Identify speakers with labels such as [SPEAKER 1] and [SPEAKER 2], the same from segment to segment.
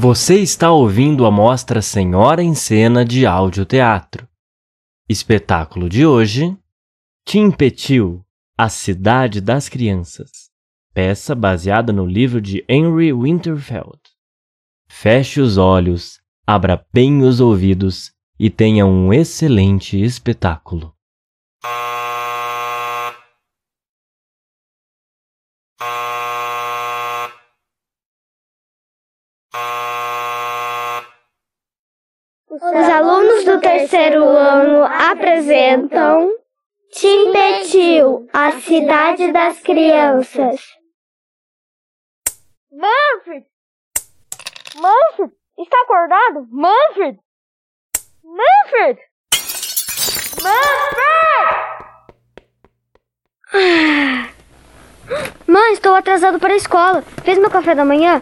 [SPEAKER 1] Você está ouvindo a mostra Senhora em Cena de Audioteatro. Espetáculo de hoje: Timpetil, a Cidade das Crianças. Peça baseada no livro de Henry Winterfeld. Feche os olhos, abra bem os ouvidos e tenha um excelente espetáculo.
[SPEAKER 2] Os alunos do terceiro ano apresentam Timpetil, a cidade das crianças.
[SPEAKER 3] Manfred! Manfred! Está acordado? Manfred! Manfred! Manfred!
[SPEAKER 2] Mãe, estou atrasado para a escola. Fez meu café da manhã?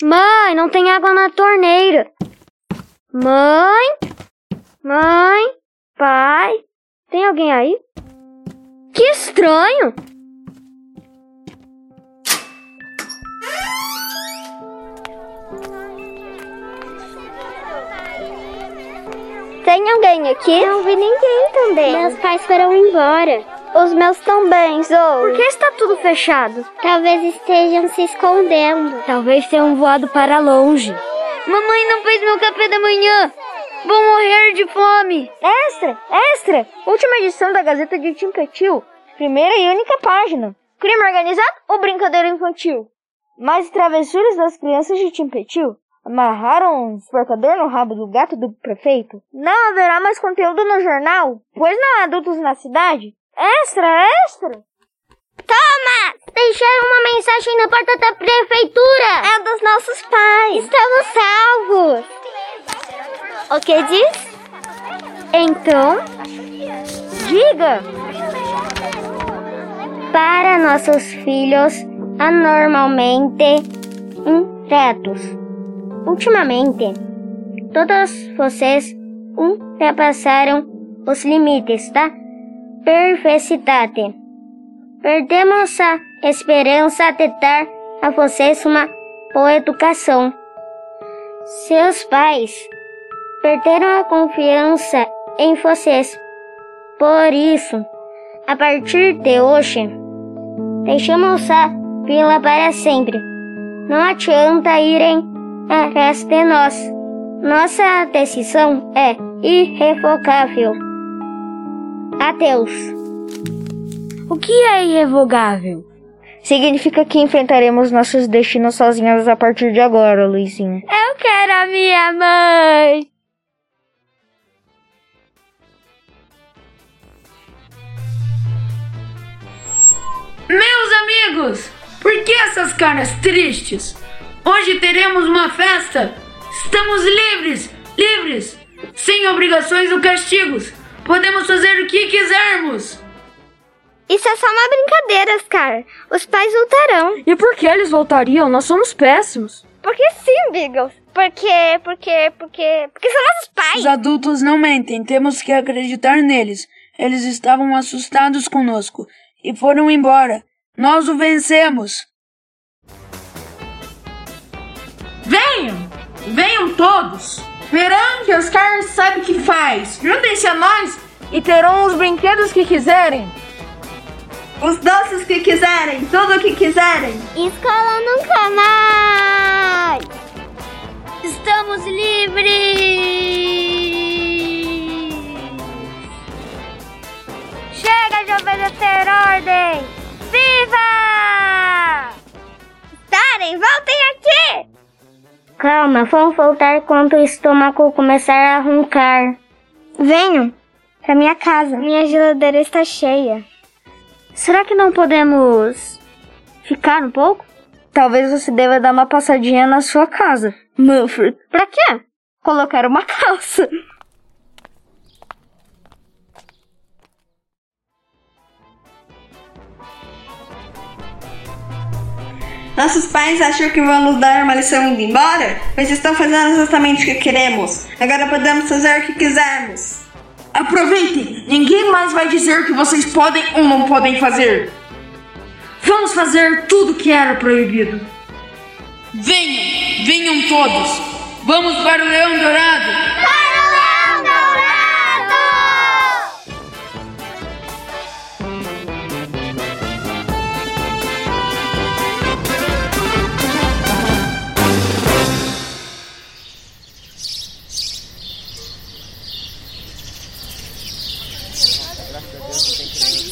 [SPEAKER 2] Mãe, não tem água na torneira. Mãe? Mãe? Pai? Tem alguém aí? Que estranho!
[SPEAKER 4] Tem alguém aqui?
[SPEAKER 2] Não vi ninguém também.
[SPEAKER 4] Meus pais foram embora.
[SPEAKER 2] Os meus também, Zoe.
[SPEAKER 4] Por que está tudo fechado? Talvez estejam se escondendo.
[SPEAKER 2] Talvez tenham voado para longe. Mamãe não fez meu café da manhã. Vou morrer de fome.
[SPEAKER 3] Extra! Extra! Última edição da Gazeta de Timpetil. Primeira e única página. Crime organizado ou brincadeira infantil? Mais travessuras das crianças de Timpetil. Amarraram um esforcador no rabo do gato do prefeito? Não haverá mais conteúdo no jornal, pois não há adultos na cidade? Extra, extra!
[SPEAKER 4] Toma! Deixaram uma mensagem na porta da prefeitura!
[SPEAKER 2] É dos nossos pais!
[SPEAKER 4] Estamos salvos!
[SPEAKER 2] O que diz?
[SPEAKER 3] Então, diga!
[SPEAKER 4] Para nossos filhos anormalmente inquietos. Ultimamente, todos vocês ultrapassaram os limites da perversidade. Perdemos a esperança de dar a vocês uma boa educação. Seus pais perderam a confiança em vocês. Por isso, a partir de hoje, deixamos a vila para sempre. Não adianta irem atrás de nós. Nossa decisão é irrevogável. Adeus.
[SPEAKER 2] O que é irrevogável?
[SPEAKER 3] Significa que enfrentaremos nossos destinos sozinhos a partir de agora, Luizinho.
[SPEAKER 2] Eu quero a minha mãe.
[SPEAKER 5] Meus amigos, por que essas caras tristes? Hoje teremos uma festa. Estamos livres, livres, sem obrigações ou castigos. Podemos fazer o que quisermos.
[SPEAKER 2] Isso é só uma brincadeira, Scar. Os pais voltarão.
[SPEAKER 6] E por que eles voltariam? Nós somos péssimos.
[SPEAKER 2] Porque sim, Beagles. Porque, porque, porque, porque são nossos pais.
[SPEAKER 5] Os adultos não mentem, temos que acreditar neles. Eles estavam assustados conosco e foram embora. Nós o vencemos.
[SPEAKER 7] Venham! Venham todos! Verão que Oscar sabe o que faz. Juntem-se a nós
[SPEAKER 3] E terão os brinquedos que quiserem.
[SPEAKER 8] Os doces que quiserem, tudo o que quiserem.
[SPEAKER 4] Escola nunca mais!
[SPEAKER 2] Estamos livres!
[SPEAKER 3] Chega de obedecer ordem! Viva!
[SPEAKER 2] Starem, voltem aqui!
[SPEAKER 4] Calma, vamos voltar quando o estômago começar a roncar.
[SPEAKER 2] Venham pra minha casa. Minha geladeira está cheia. Será que não podemos ficar um pouco?
[SPEAKER 3] Talvez você deva dar uma passadinha na sua casa, Manfred.
[SPEAKER 2] Pra quê?
[SPEAKER 3] Colocar uma calça.
[SPEAKER 8] Nossos pais acham que vão nos dar uma lição indo embora? Pois estão fazendo exatamente o que queremos. Agora podemos fazer o que quisermos.
[SPEAKER 9] Aproveitem! Ninguém mais vai dizer o que vocês podem ou não podem fazer.
[SPEAKER 6] Vamos fazer tudo que era proibido.
[SPEAKER 4] Venham, venham todos. Vamos para o Leão Dourado.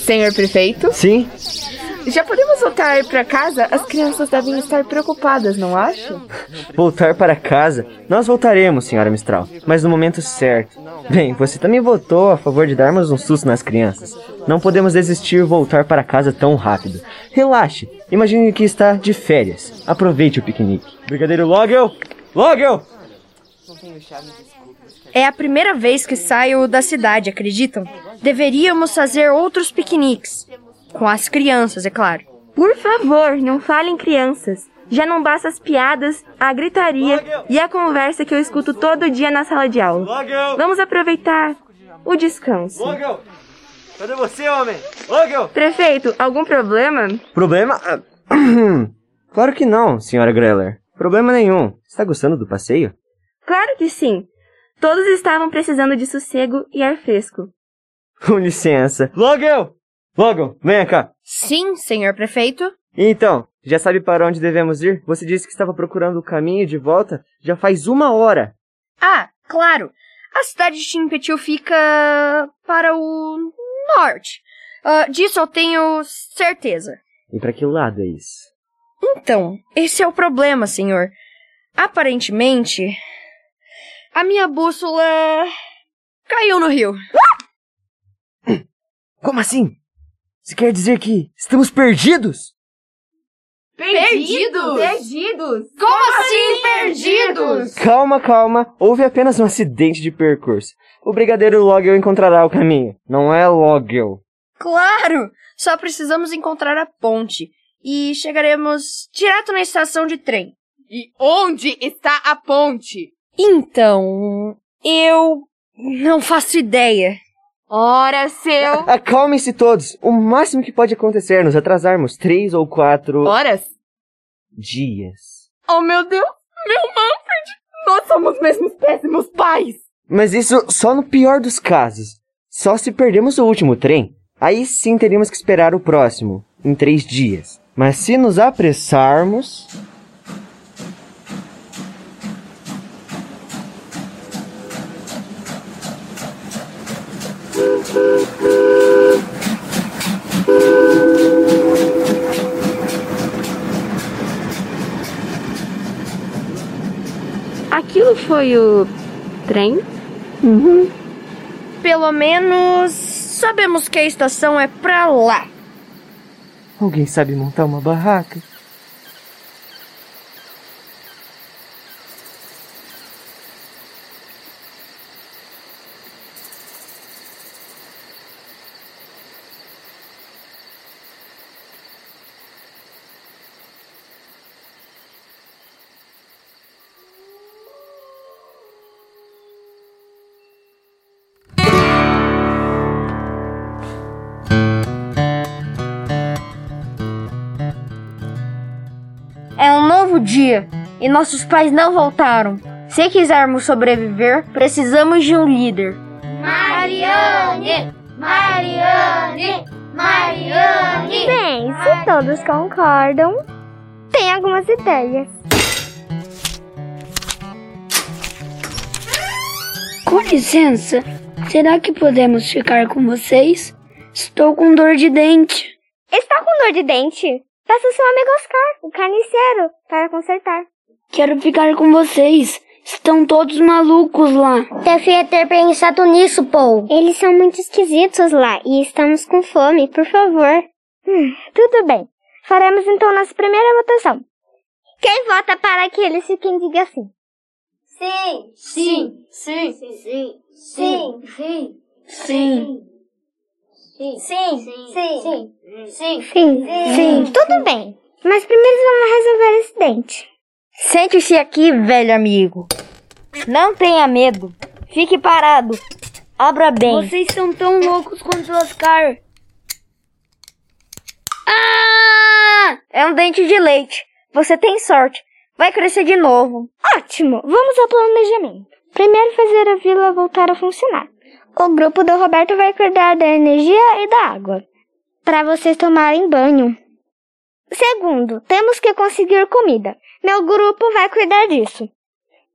[SPEAKER 10] Senhor prefeito?
[SPEAKER 11] Sim?
[SPEAKER 10] Já podemos voltar para casa? As crianças devem estar preocupadas, não acha?
[SPEAKER 11] Voltar para casa? Nós voltaremos, senhora Mistral, mas no momento certo. Bem, você também votou a favor de darmos um susto nas crianças. Não podemos desistir e voltar para casa tão rápido. Relaxe, imagine que está de férias. Aproveite o piquenique. Brigadeiro Logel! Logel!
[SPEAKER 6] É a primeira vez que saio da cidade, acreditam? Deveríamos fazer outros piqueniques. Com as crianças, é claro.
[SPEAKER 12] Por favor, não falem crianças. Já não basta as piadas, a gritaria e a conversa que eu escuto todo dia na sala de aula. Vamos aproveitar o descanso.
[SPEAKER 11] Logel! Cadê você, homem? Logel!
[SPEAKER 12] Prefeito, algum problema?
[SPEAKER 11] Problema? Ah, claro que não, senhora Greller. Problema nenhum. Está gostando do passeio?
[SPEAKER 12] Claro que sim. Todos estavam precisando de sossego e ar fresco.
[SPEAKER 11] Com licença. Logel! Logel, venha cá.
[SPEAKER 6] Sim, senhor prefeito.
[SPEAKER 11] Então, já sabe para onde devemos ir? Você disse que estava procurando o caminho de volta já faz uma hora.
[SPEAKER 6] Ah, claro. A cidade de Timpetil fica para o norte. Ah, disso eu tenho certeza.
[SPEAKER 11] E para que lado é isso?
[SPEAKER 6] Então, esse é o problema, senhor. Aparentemente, a minha bússola caiu no rio.
[SPEAKER 11] Como assim? Você quer dizer que estamos perdidos?
[SPEAKER 10] Perdidos?
[SPEAKER 12] Perdidos!
[SPEAKER 10] Como assim perdidos?
[SPEAKER 11] Calma, calma. Houve apenas um acidente de percurso. O brigadeiro Logel encontrará o caminho. Não é Logel.
[SPEAKER 6] Claro! Só precisamos encontrar a ponte. E chegaremos direto na estação de trem.
[SPEAKER 10] E onde está a ponte?
[SPEAKER 6] Então, eu não faço ideia.
[SPEAKER 10] Ora, seu.
[SPEAKER 11] Acalmem-se todos. O máximo que pode acontecer é nos atrasarmos três ou quatro
[SPEAKER 10] Horas?
[SPEAKER 11] dias.
[SPEAKER 10] Oh, meu Deus! Meu Manfred! Nós somos mesmo péssimos pais!
[SPEAKER 11] Mas isso só no pior dos casos. Só se perdemos o último trem. Aí sim teríamos que esperar o próximo, em três dias. Mas se nos apressarmos.
[SPEAKER 12] Aquilo foi o trem?
[SPEAKER 6] Pelo menos sabemos que a estação é pra lá.
[SPEAKER 11] Alguém sabe montar uma barraca?
[SPEAKER 12] E nossos pais não voltaram. Se quisermos sobreviver, precisamos de um líder.
[SPEAKER 13] Mariane! Mariane! Mariane!
[SPEAKER 2] Bem, se todos concordam, tem algumas ideias.
[SPEAKER 5] Com licença, será que podemos ficar com vocês? Estou com dor de dente.
[SPEAKER 2] Está com dor de dente? Peça seu amigo Oscar, o carniceiro, para consertar.
[SPEAKER 5] Quero ficar com vocês. Estão todos malucos lá.
[SPEAKER 2] Devia ter pensado nisso, Paul. Eles são muito esquisitos lá e estamos com fome, por favor. Hum, tudo bem. Faremos então nossa primeira votação. Quem vota para que eles fiquem diga assim?
[SPEAKER 13] Sim!
[SPEAKER 6] Sim,
[SPEAKER 13] Sim!
[SPEAKER 6] sim,
[SPEAKER 13] Sim!
[SPEAKER 6] sim,
[SPEAKER 13] Sim!
[SPEAKER 6] sim.
[SPEAKER 13] Sim! Sim! Sim! Sim!
[SPEAKER 2] Sim, sim, tudo bem. Mas primeiro vamos resolver esse dente.
[SPEAKER 12] Sente-se aqui, velho amigo. Não tenha medo. Fique parado.
[SPEAKER 3] Abra bem.
[SPEAKER 14] Vocês são tão loucos quanto o Oscar. Ah!
[SPEAKER 3] É um dente de leite. Você tem sorte. Vai crescer de novo.
[SPEAKER 2] Ótimo! Vamos ao planejamento. Primeiro fazer a vila voltar a funcionar. O grupo do Roberto vai cuidar da energia e da água. Para vocês tomarem banho. Segundo, temos que conseguir comida. Meu grupo vai cuidar disso.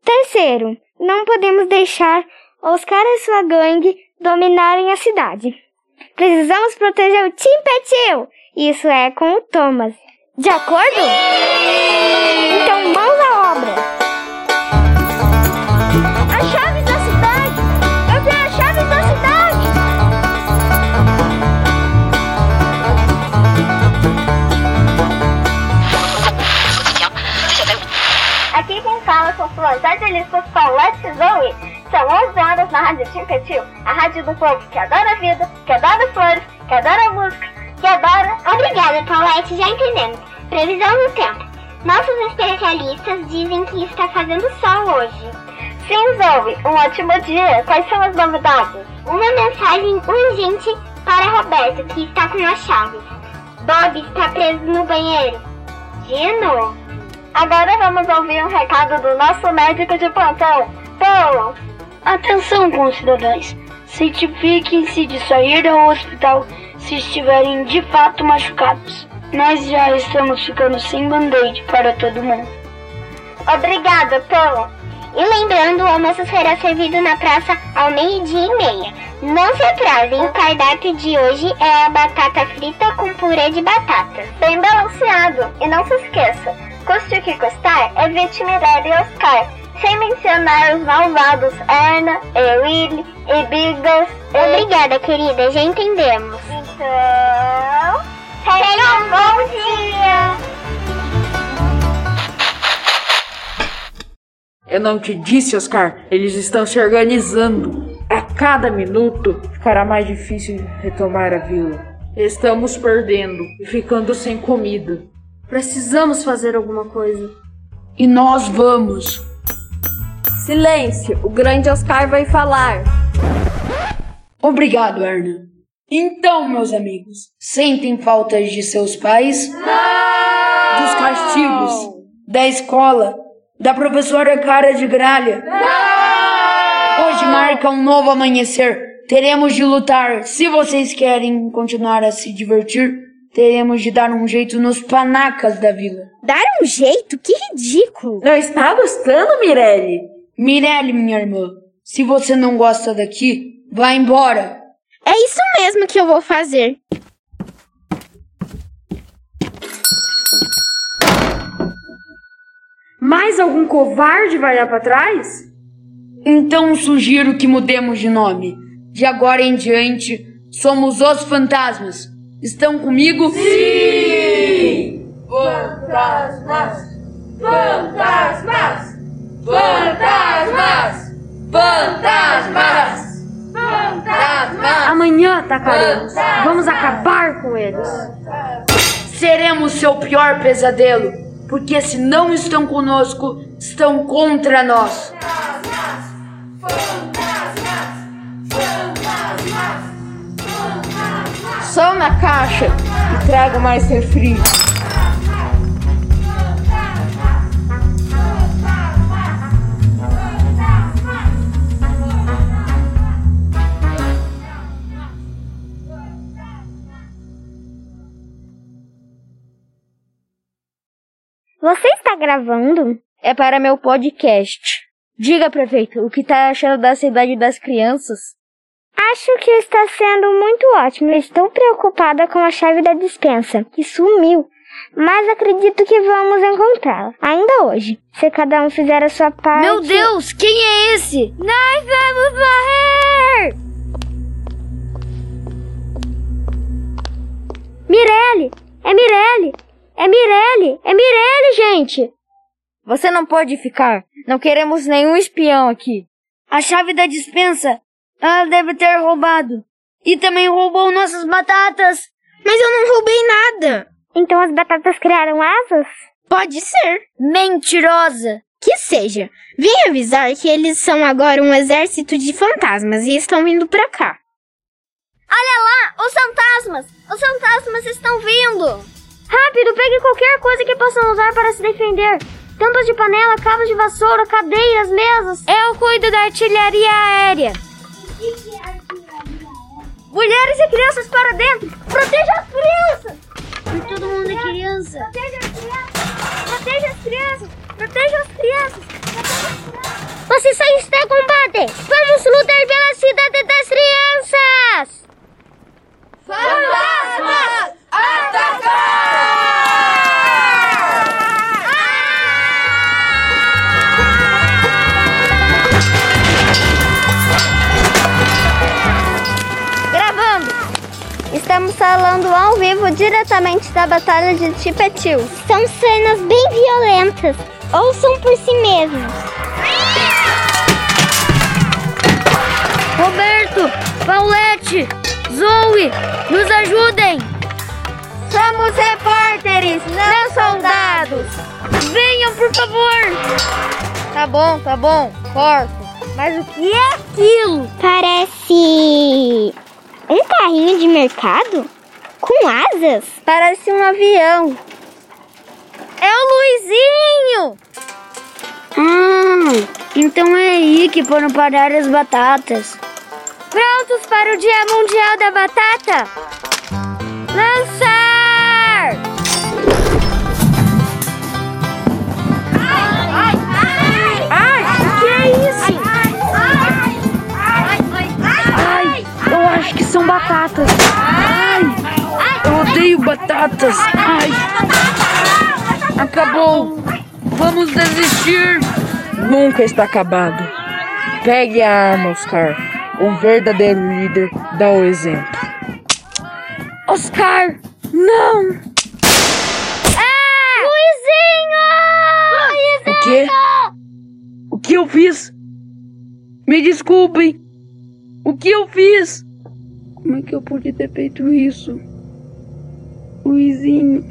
[SPEAKER 2] Terceiro, não podemos deixar Oscar e sua gangue dominarem a cidade. Precisamos proteger o Tim Petil. Isso é com o Thomas. De acordo? Então mãos à
[SPEAKER 15] suas jornalistas Paulette e Zoe. São 11 horas na Rádio Timpetil, a rádio do povo que adora a vida, que adora flores, que adora música, que adora... Obrigada, Paulette, já entendemos. Previsão do tempo. Nossos especialistas dizem que está fazendo sol hoje.
[SPEAKER 3] Sim, Zoe, um ótimo dia. Quais são as novidades?
[SPEAKER 15] Uma mensagem urgente para Roberto, que está com as chaves. Bob está preso no banheiro. De novo.
[SPEAKER 3] Agora vamos ouvir um recado do nosso médico de plantão, Paulo.
[SPEAKER 14] Atenção, concidadãos. Certifiquem-se de sair do hospital se estiverem de fato machucados. Nós já estamos ficando sem band-aid para todo mundo.
[SPEAKER 3] Obrigada, Paulo.
[SPEAKER 15] E lembrando, o almoço será servido na praça ao meio-dia e meia. Não se atrasem, o cardápio de hoje é a batata frita com purê de batata.
[SPEAKER 3] Bem balanceado. E não se esqueça, custe o que custar, é Vitimirelli e Oscar. Sem mencionar os malvados Erna, e Willy e Biggles.
[SPEAKER 15] Obrigada, querida, já entendemos.
[SPEAKER 3] Então. Tenha um bom dia!
[SPEAKER 5] Eu não te disse, Oscar, eles estão se organizando. A cada minuto ficará mais difícil retomar a vila. Estamos perdendo e ficando sem comida.
[SPEAKER 7] Precisamos fazer alguma coisa.
[SPEAKER 5] E nós vamos.
[SPEAKER 7] Silêncio, o grande Oscar vai falar.
[SPEAKER 5] Obrigado, Erna. Então, meus amigos, sentem faltas de seus pais? Não! Dos castigos? Da escola? Da professora cara de gralha? Não! Hoje marca um novo amanhecer. Teremos de lutar. Se vocês querem continuar a se divertir, teremos de dar um jeito nos panacas da vila.
[SPEAKER 3] Dar um jeito? Que ridículo!
[SPEAKER 7] Não está gostando, Mirelle?
[SPEAKER 5] Mirelle, minha irmã, se você não gosta daqui, vá embora.
[SPEAKER 3] É isso mesmo que eu vou fazer.
[SPEAKER 7] Mais algum covarde vai dar pra trás?
[SPEAKER 5] Então sugiro que mudemos de nome. De agora em diante, somos os fantasmas. Estão comigo?
[SPEAKER 16] Sim! Fantasmas! Fantasmas! Fantasmas! Fantasmas! Fantasmas!
[SPEAKER 7] Amanhã atacaremos. Vamos acabar com eles.
[SPEAKER 5] Seremos seu pior pesadelo, porque se não estão conosco, estão contra nós.
[SPEAKER 7] Som na caixa e traga mais refri.
[SPEAKER 2] Você está gravando?
[SPEAKER 3] É para meu podcast. Diga, prefeito, o que tá achando da cidade das crianças?
[SPEAKER 2] Acho que está sendo muito ótimo. Estou preocupada com a chave da dispensa, que sumiu. Mas acredito que vamos encontrá-la, ainda hoje. Se cada um fizer a sua parte.
[SPEAKER 14] Meu Deus, quem é esse?
[SPEAKER 2] Nós vamos morrer! Mirelle! É Mirelle! É Mirelle! É Mirelle, gente!
[SPEAKER 3] Você não pode ficar. Não queremos nenhum espião aqui.
[SPEAKER 14] A chave da dispensa. Ela deve ter roubado. E também roubou nossas batatas.
[SPEAKER 3] Mas eu não roubei nada.
[SPEAKER 2] Então as batatas criaram asas?
[SPEAKER 3] Pode ser.
[SPEAKER 14] Mentirosa.
[SPEAKER 2] Que seja. Vim avisar que eles são agora um exército de fantasmas e estão vindo pra cá.
[SPEAKER 4] Olha lá, os fantasmas! Os fantasmas estão vindo! Rápido, pegue qualquer coisa que possam usar para se defender. Tampas de panela, cabos de vassoura, cadeiras, mesas.
[SPEAKER 17] Eu cuido da artilharia aérea.
[SPEAKER 4] Mulheres e crianças para dentro! Proteja as crianças! Da Batalha de Tipetil.
[SPEAKER 2] São cenas bem violentas. Ouçam por si mesmos.
[SPEAKER 17] Roberto, Paulette, Zoe, nos ajudem!
[SPEAKER 4] Somos repórteres, não soldados!
[SPEAKER 17] Venham, por favor!
[SPEAKER 3] Tá bom, tá bom, corto.
[SPEAKER 4] Mas o que é aquilo?
[SPEAKER 2] Parece. um carrinho de mercado? Com asas?
[SPEAKER 4] Parece um avião.
[SPEAKER 17] É o Luizinho!
[SPEAKER 15] Ah, então é aí que foram parar as batatas.
[SPEAKER 17] Prontos para o Dia Mundial da Batata? Lançar!
[SPEAKER 5] Odeio batatas. Ai, acabou. Vamos desistir. Nunca está acabado. Pegue a arma, Oscar. Um verdadeiro líder dá o exemplo. Oscar, não!
[SPEAKER 17] Luizinho!
[SPEAKER 5] O quê? O que eu fiz? Me desculpem. O que eu fiz? Como é que eu pude ter feito isso? Luizinho.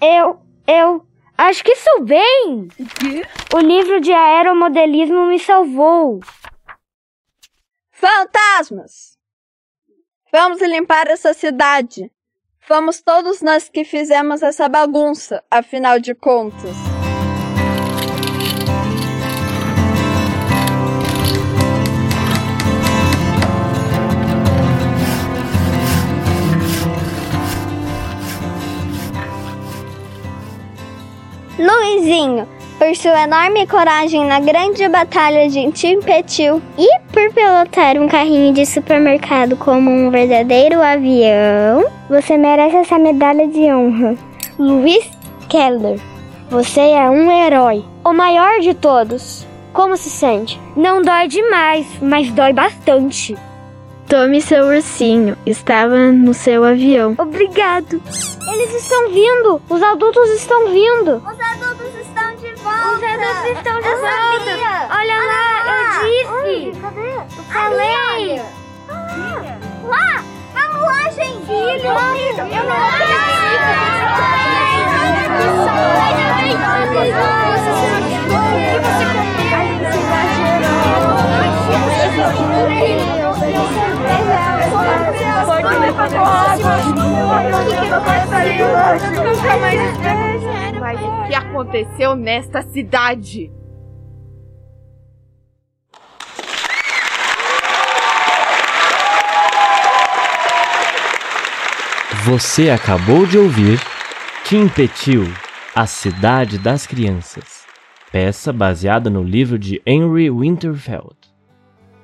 [SPEAKER 17] Eu, eu acho que sou bem.
[SPEAKER 5] O quê?
[SPEAKER 17] O livro de aeromodelismo me salvou.
[SPEAKER 6] Fantasmas! Vamos limpar essa cidade. Fomos todos nós que fizemos essa bagunça, afinal de contas. Luizinho, por sua enorme coragem na grande batalha de Timpetil,
[SPEAKER 2] E por pilotar um carrinho de supermercado como um verdadeiro avião,
[SPEAKER 4] Você merece essa medalha de honra. Luiz Keller, você é um herói. O maior de todos. Como se sente?
[SPEAKER 17] Não dói demais, mas dói bastante.
[SPEAKER 10] Tome seu ursinho. Estava no seu avião.
[SPEAKER 4] Obrigado. Eles estão vindo. Os adultos estão vindo.
[SPEAKER 15] Os adultos.
[SPEAKER 4] Os adultos estão de
[SPEAKER 15] Eu
[SPEAKER 4] volta.
[SPEAKER 15] sabia.
[SPEAKER 4] Olha lá, eu disse.
[SPEAKER 15] Oi, cadê?
[SPEAKER 4] Eu falei.
[SPEAKER 15] Lá! Vamos lá, gente!
[SPEAKER 4] Filho,
[SPEAKER 15] Vamos.
[SPEAKER 4] eu não
[SPEAKER 10] Mas o que aconteceu nesta cidade?
[SPEAKER 1] Você acabou de ouvir Timpetil, a cidade das crianças. Peça baseada no livro de Henry Winterfeld.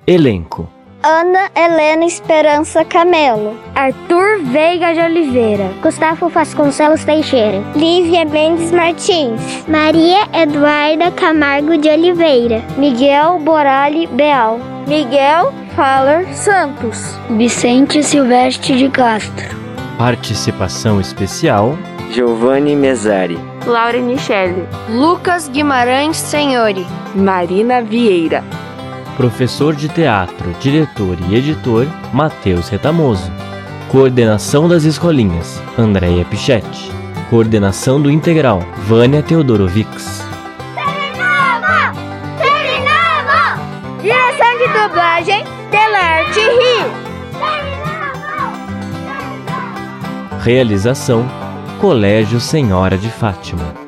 [SPEAKER 1] Elenco:
[SPEAKER 4] Ana Helena Esperança Camelo.
[SPEAKER 17] Arthur Veiga de Oliveira.
[SPEAKER 2] Gustavo Vasconcelos Teixeira,
[SPEAKER 4] Lívia Mendes Martins.
[SPEAKER 2] Maria Eduarda Camargo de Oliveira,
[SPEAKER 4] Miguel Borali Beal. Miguel Faller Santos.
[SPEAKER 15] Vicente Silvestre de Castro.
[SPEAKER 1] Participação especial:
[SPEAKER 11] Giovanni Mesari.
[SPEAKER 10] Laura Michele.
[SPEAKER 3] Lucas Guimarães Senhori.
[SPEAKER 10] Marina Vieira.
[SPEAKER 1] Professor de teatro, diretor e editor, Matheus Retamoso. Coordenação das escolinhas, Andréia Pichetti. Coordenação do Integral, Vânia Teodorovics.
[SPEAKER 3] Direção de dublagem, Delerte Rio.
[SPEAKER 1] Realização, Colégio Senhora de Fátima.